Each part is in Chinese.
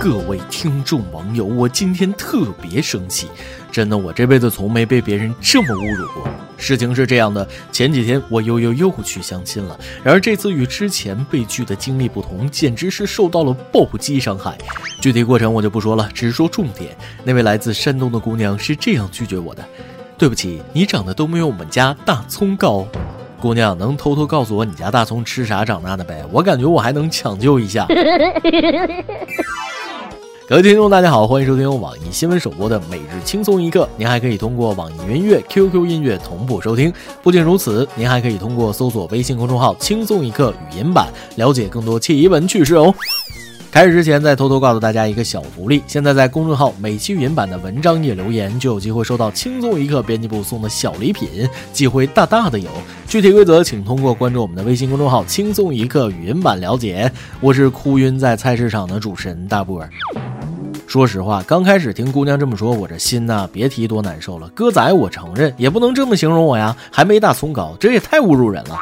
各位听众网友，我今天特别生气，真的，我这辈子从没被别人这么侮辱过。事情是这样的，前几天我又又又去相亲了，然而这次与之前被拒的经历不同，简直是受到了暴击伤害。具体过程我就不说了，只说重点。那位来自山东的姑娘是这样拒绝我的：“对不起，你长得都没有我们家大葱高。”姑娘，能偷偷告诉我你家大葱吃啥长大的呗？我感觉我还能抢救一下。各位听众，大家好，欢迎收听由网易新闻首播的《每日轻松一刻》。您还可以通过网易云音乐、QQ 音乐同步收听。不仅如此，您还可以通过搜索微信公众号“轻松一刻”语音版，了解更多奇闻趣事哦。开始之前，再偷偷告诉大家一个小福利：现在在公众号每期语音版的文章页留言，就有机会收到轻松一刻编辑部送的小礼品，机会大大的有。具体规则，请通过关注我们的微信公众号“轻松一刻语音版”了解。我是哭晕在菜市场的主持人大波儿。说实话，刚开始听姑娘这么说，我这心呐，别提多难受了。哥仔，我承认，也不能这么形容我呀，还没大葱高，这也太侮辱人了。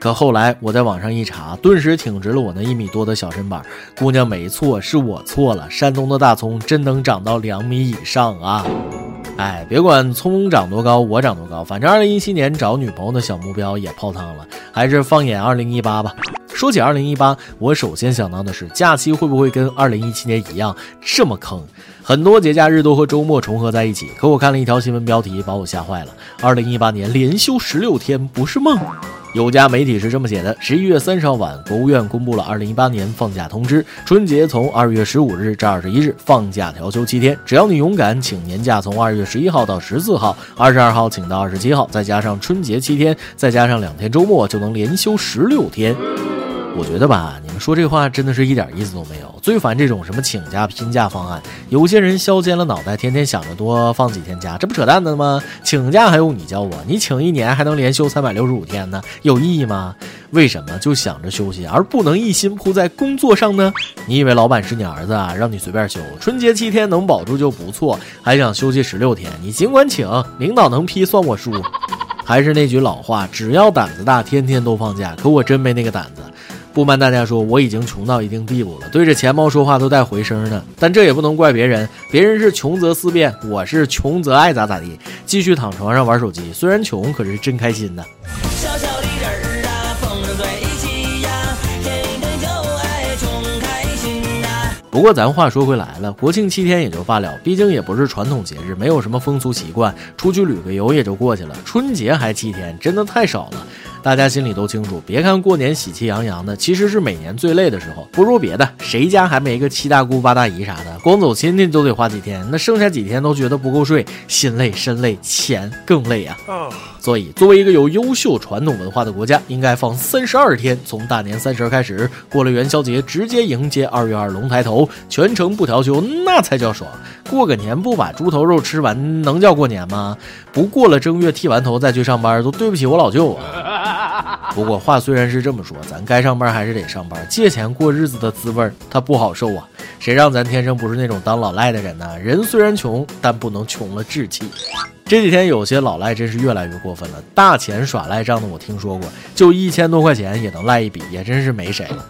可后来我在网上一查，顿时挺直了我那一米多的小身板。姑娘没错，是我错了。山东的大葱真能长到两米以上啊！哎，别管葱长多高，我长多高，反正二零一七年找女朋友的小目标也泡汤了，还是放眼二零一八吧。说起二零一八，我首先想到的是假期会不会跟二零一七年一样这么坑？很多节假日都和周末重合在一起。可我看了一条新闻标题，把我吓坏了：二零一八年连休十六天不是梦。有家媒体是这么写的：十一月三十号晚，国务院公布了二零一八年放假通知，春节从二月十五日至二十一日，放假调休七天。只要你勇敢，请年假从二月十一号到十四号，二十二号请到二十七号，再加上春节七天，再加上两天周末，就能连休十六天。我觉得吧，你们说这话真的是一点意思都没有。最烦这种什么请假拼假方案，有些人削尖了脑袋，天天想着多放几天假，这不扯淡的吗？请假还用你教我？你请一年还能连休三百六十五天呢，有意义吗？为什么就想着休息，而不能一心扑在工作上呢？你以为老板是你儿子啊？让你随便休，春节七天能保住就不错，还想休息十六天？你尽管请，领导能批算我输。还是那句老话，只要胆子大，天天都放假。可我真没那个胆子。不瞒大家说，我已经穷到一定地步了，对着钱包说话都带回声的。但这也不能怪别人，别人是穷则思变，我是穷则爱咋咋地，继续躺床上玩手机。虽然穷，可是真开心的。不过咱话说回来了，国庆七天也就罢了，毕竟也不是传统节日，没有什么风俗习惯，出去旅个游也就过去了。春节还七天，真的太少了。大家心里都清楚，别看过年喜气洋洋的，其实是每年最累的时候。不说别的，谁家还没个七大姑八大姨啥的，光走亲戚都得花几天，那剩下几天都觉得不够睡，心累身累，钱更累啊。所以，作为一个有优秀传统文化的国家，应该放三十二天，从大年三十开始，过了元宵节，直接迎接二月二龙抬头，全程不调休，那才叫爽。过个年不把猪头肉吃完，能叫过年吗？不过了正月剃完头再去上班，都对不起我老舅啊。不过话虽然是这么说，咱该上班还是得上班，借钱过日子的滋味儿，它不好受啊。谁让咱天生不是那种当老赖的人呢？人虽然穷，但不能穷了志气。这几天有些老赖真是越来越过分了，大钱耍赖账的我听说过，就一千多块钱也能赖一笔，也真是没谁了。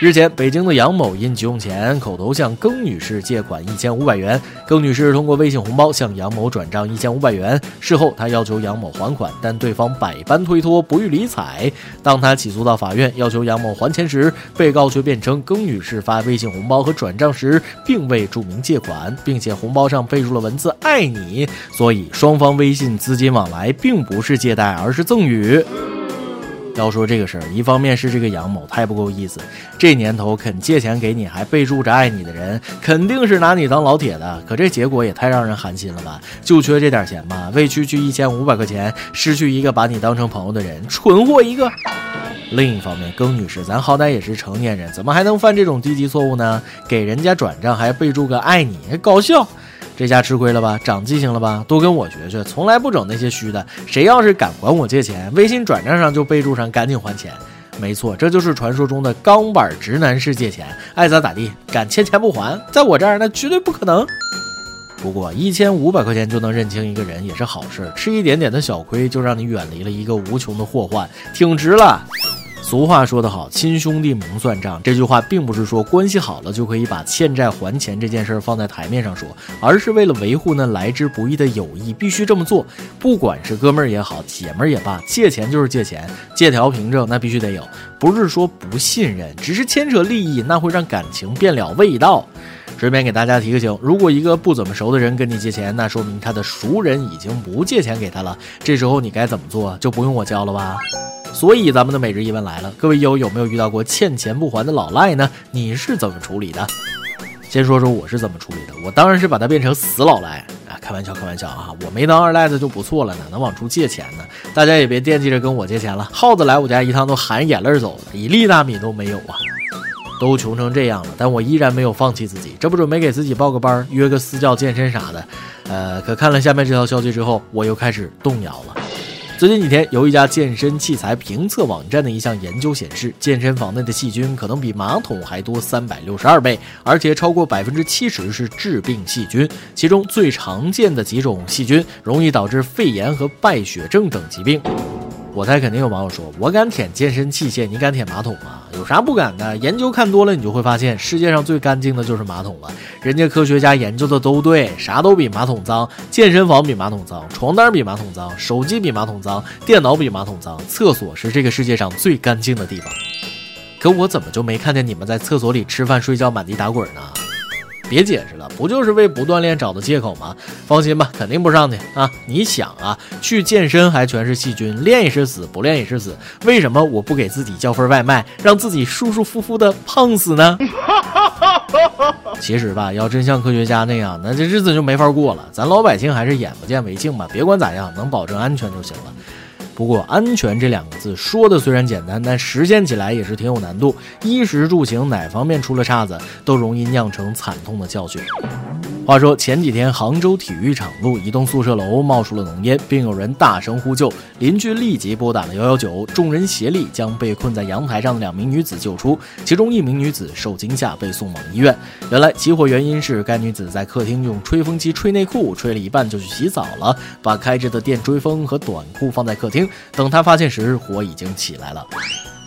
日前，北京的杨某因急用钱，口头向耿女士借款一千五百元。耿女士通过微信红包向杨某转账一千五百元。事后，她要求杨某还款，但对方百般推脱，不予理睬。当她起诉到法院要求杨某还钱时，被告却辩称耿女士发微信红包和转账时并未注明借款，并且红包上备注了文字“爱你”，所以双方微信资金往来并不是借贷，而是赠与。要说这个事儿，一方面是这个杨某太不够意思，这年头肯借钱给你还备注着爱你的人，肯定是拿你当老铁的。可这结果也太让人寒心了吧？就缺这点钱吗？为区区一千五百块钱，失去一个把你当成朋友的人，蠢货一个。另一方面，耿女士，咱好歹也是成年人，怎么还能犯这种低级错误呢？给人家转账还备注个爱你，搞笑。这下吃亏了吧？长记性了吧？多跟我学学，从来不整那些虚的。谁要是敢管我借钱，微信转账上就备注上赶紧还钱。没错，这就是传说中的钢板直男式借钱，爱咋咋地。敢欠钱不还，在我这儿那绝对不可能。不过一千五百块钱就能认清一个人也是好事，吃一点点的小亏就让你远离了一个无穷的祸患，挺值了。俗话说得好，亲兄弟明算账。这句话并不是说关系好了就可以把欠债还钱这件事儿放在台面上说，而是为了维护那来之不易的友谊，必须这么做。不管是哥们儿也好，姐们儿也罢，借钱就是借钱，借条凭证那必须得有。不是说不信任，只是牵扯利益，那会让感情变了味道。顺便给大家提个醒：如果一个不怎么熟的人跟你借钱，那说明他的熟人已经不借钱给他了。这时候你该怎么做？就不用我教了吧？所以咱们的每日一问来了：各位友有没有遇到过欠钱不还的老赖呢？你是怎么处理的？先说说我是怎么处理的。我当然是把他变成死老赖啊！开玩笑，开玩笑啊！我没当二赖子就不错了，哪能往出借钱呢？大家也别惦记着跟我借钱了。耗子来我家一趟都含眼泪走了，一粒大米都没有啊！都穷成这样了，但我依然没有放弃自己，这不准备给自己报个班，约个私教健身啥的。呃，可看了下面这条消息之后，我又开始动摇了。最近几天，有一家健身器材评测网站的一项研究显示，健身房内的细菌可能比马桶还多三百六十二倍，而且超过百分之七十是致病细菌。其中最常见的几种细菌，容易导致肺炎和败血症等疾病。我猜肯定有网友说：“我敢舔健身器械，你敢舔马桶吗？有啥不敢的？研究看多了，你就会发现世界上最干净的就是马桶了。人家科学家研究的都对，啥都比马桶脏。健身房比马桶脏，床单比马桶脏，手机比马桶脏，电脑比马桶脏，厕所是这个世界上最干净的地方。可我怎么就没看见你们在厕所里吃饭睡觉满地打滚呢？”别解释了，不就是为不锻炼找的借口吗？放心吧，肯定不上去啊！你想啊，去健身还全是细菌，练也是死，不练也是死。为什么我不给自己叫份外卖，让自己舒舒服服的胖死呢？其实吧，要真像科学家那样，那这日子就没法过了。咱老百姓还是眼不见为净吧，别管咋样，能保证安全就行了。不过，安全这两个字说的虽然简单，但实现起来也是挺有难度。衣食住行哪方面出了岔子，都容易酿成惨痛的教训。话说前几天，杭州体育场路一栋宿舍楼冒出了浓烟，并有人大声呼救，邻居立即拨打了幺幺九，众人协力将被困在阳台上的两名女子救出，其中一名女子受惊吓被送往医院。原来起火原因是该女子在客厅用吹风机吹内裤，吹了一半就去洗澡了，把开着的电吹风和短裤放在客厅，等她发现时，火已经起来了。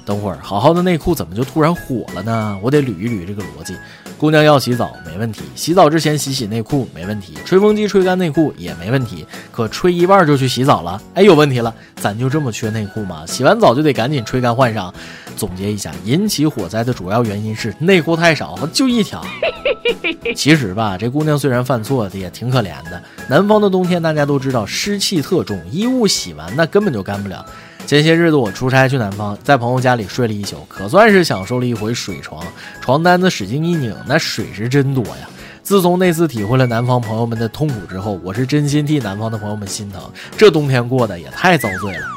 等会儿，好好的内裤怎么就突然火了呢？我得捋一捋这个逻辑。姑娘要洗澡没问题，洗澡之前洗洗内裤没问题，吹风机吹干内裤也没问题。可吹一半就去洗澡了，哎，有问题了！咱就这么缺内裤吗？洗完澡就得赶紧吹干换上。总结一下，引起火灾的主要原因是内裤太少，就一条。其实吧，这姑娘虽然犯错，也挺可怜的。南方的冬天大家都知道湿气特重，衣物洗完那根本就干不了。前些日子我出差去南方，在朋友家里睡了一宿，可算是享受了一回水床。床单子使劲一拧，那水是真多呀！自从那次体会了南方朋友们的痛苦之后，我是真心替南方的朋友们心疼。这冬天过得也太遭罪了。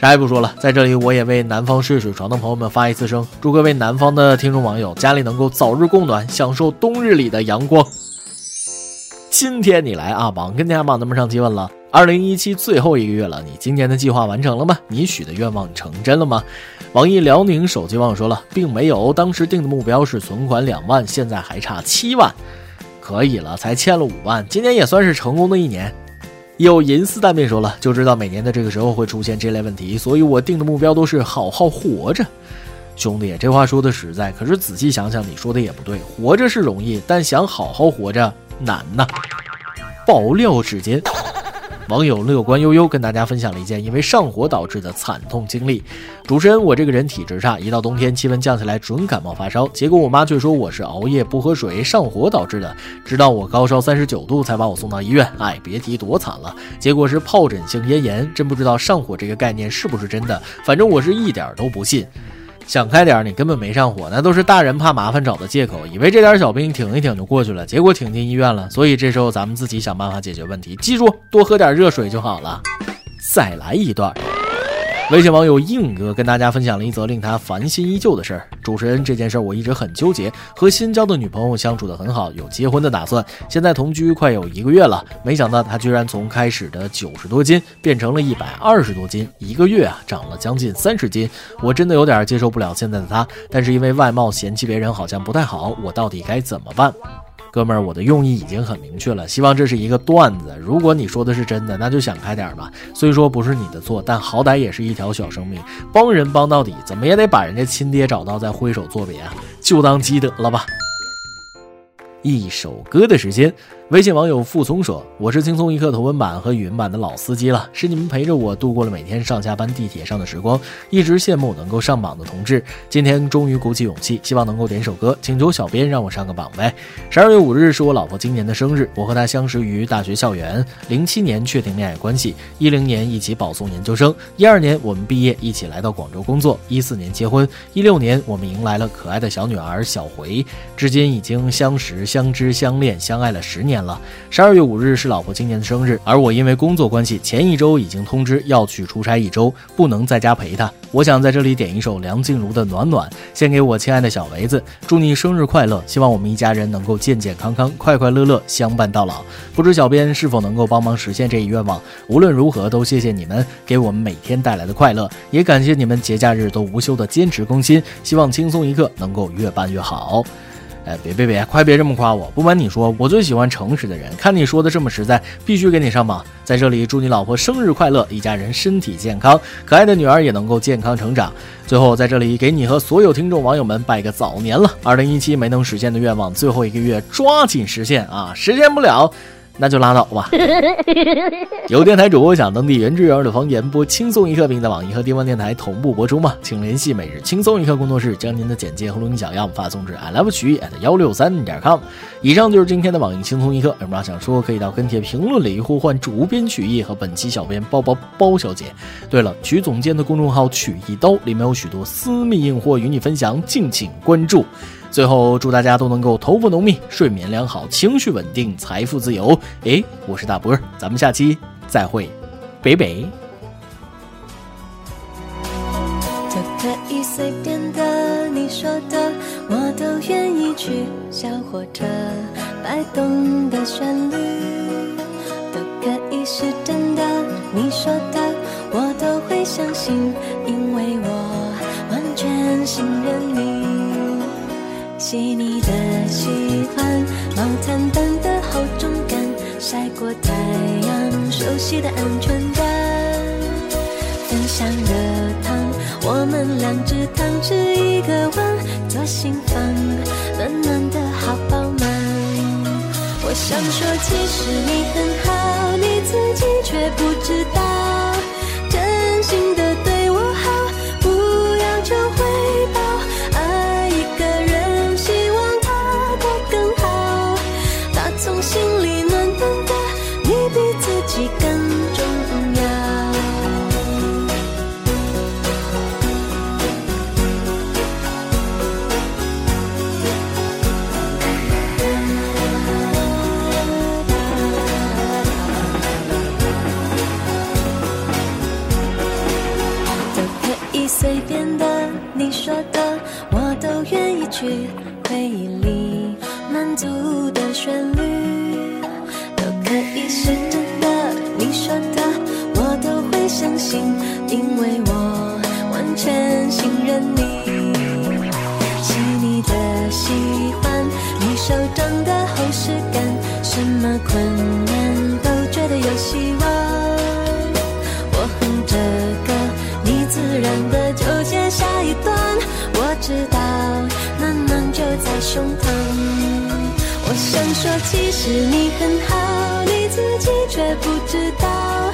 啥也不说了，在这里我也为南方睡水床的朋友们发一次声，祝各位南方的听众网友家里能够早日供暖，享受冬日里的阳光。今天你来啊，榜跟家榜咱们上提问了。二零一七最后一个月了，你今年的计划完成了吗？你许的愿望成真了吗？网易辽宁手机网友说了，并没有。当时定的目标是存款两万，现在还差七万，可以了，才欠了五万，今年也算是成功的一年。有银丝蛋面说了，就知道每年的这个时候会出现这类问题，所以我定的目标都是好好活着。兄弟，这话说的实在，可是仔细想想，你说的也不对，活着是容易，但想好好活着难呐。爆料时间。网友乐观悠悠跟大家分享了一件因为上火导致的惨痛经历。主持人，我这个人体质差，一到冬天气温降下来准感冒发烧，结果我妈却说我是熬夜不喝水上火导致的，直到我高烧三十九度才把我送到医院。哎，别提多惨了，结果是疱疹性咽炎。真不知道上火这个概念是不是真的，反正我是一点儿都不信。想开点，你根本没上火，那都是大人怕麻烦找的借口，以为这点小病挺一挺就过去了，结果挺进医院了。所以这时候咱们自己想办法解决问题，记住多喝点热水就好了。再来一段。微信网友硬哥跟大家分享了一则令他烦心依旧的事儿。主持人，这件事我一直很纠结，和新交的女朋友相处的很好，有结婚的打算，现在同居快有一个月了，没想到他居然从开始的九十多斤变成了一百二十多斤，一个月啊长了将近三十斤，我真的有点接受不了现在的他，但是因为外貌嫌弃别人好像不太好，我到底该怎么办？哥们儿，我的用意已经很明确了，希望这是一个段子。如果你说的是真的，那就想开点吧。虽说不是你的错，但好歹也是一条小生命，帮人帮到底，怎么也得把人家亲爹找到再挥手作别啊，就当积德了吧。一首歌的时间。微信网友傅聪说：“我是轻松一刻头文版和语音版的老司机了，是你们陪着我度过了每天上下班地铁上的时光，一直羡慕能够上榜的同志。今天终于鼓起勇气，希望能够点首歌，请求小编让我上个榜呗。十二月五日是我老婆今年的生日，我和她相识于大学校园，零七年确定恋爱关系，一零年一起保送研究生，一二年我们毕业一起来到广州工作，一四年结婚，一六年我们迎来了可爱的小女儿小回，至今已经相识、相知、相恋、相爱了十年。”了，十二月五日是老婆今年的生日，而我因为工作关系，前一周已经通知要去出差一周，不能在家陪她。我想在这里点一首梁静茹的《暖暖》，献给我亲爱的小维子，祝你生日快乐！希望我们一家人能够健健康康、快快乐乐相伴到老。不知小编是否能够帮忙实现这一愿望？无论如何，都谢谢你们给我们每天带来的快乐，也感谢你们节假日都无休的坚持更新。希望轻松一刻能够越办越好。哎，别别别，快别这么夸我！不瞒你说，我最喜欢诚实的人。看你说的这么实在，必须给你上榜。在这里，祝你老婆生日快乐，一家人身体健康，可爱的女儿也能够健康成长。最后，在这里给你和所有听众网友们拜个早年了。二零一七没能实现的愿望，最后一个月抓紧实现啊！实现不了。那就拉倒吧。有电台主播想当地原汁原味的方言播轻松一刻，并在网易和地方电台同步播出吗？请联系每日轻松一刻工作室，将您的简介和录音小样发送至 i love 曲艺 at 幺六三点 com。以上就是今天的网易轻松一刻。有什么想说，可以到跟帖评论里呼唤主编曲艺和本期小编包包包小姐。对了，曲总监的公众号曲一刀里面有许多私密硬货与你分享，敬请关注。最后，祝大家都能够头发浓密、睡眠良好、情绪稳定、财富自由。哎，我是大波，咱们下期再会，北北。都可以随便的，你说的我都愿意去。小火车摆动的旋律，都可以是真的，你说的我都会相信，细腻的喜欢，毛毯般的厚重感，晒过太阳，熟悉的安全感。分享热汤，我们两只汤匙一个碗，左心房，暖暖的好饱满。我想说，其实你很好，你自己却不知道，手掌的厚实感，什么困难都觉得有希望。我哼着歌，你自然的就接下一段。我知道。暖暖就在胸膛，我想说，其实你很好，你自己却不知道，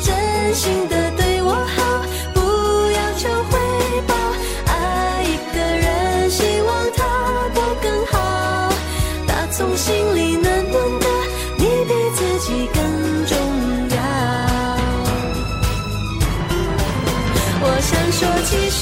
真心的心里暖暖的，你比自己更重要。我想说，其实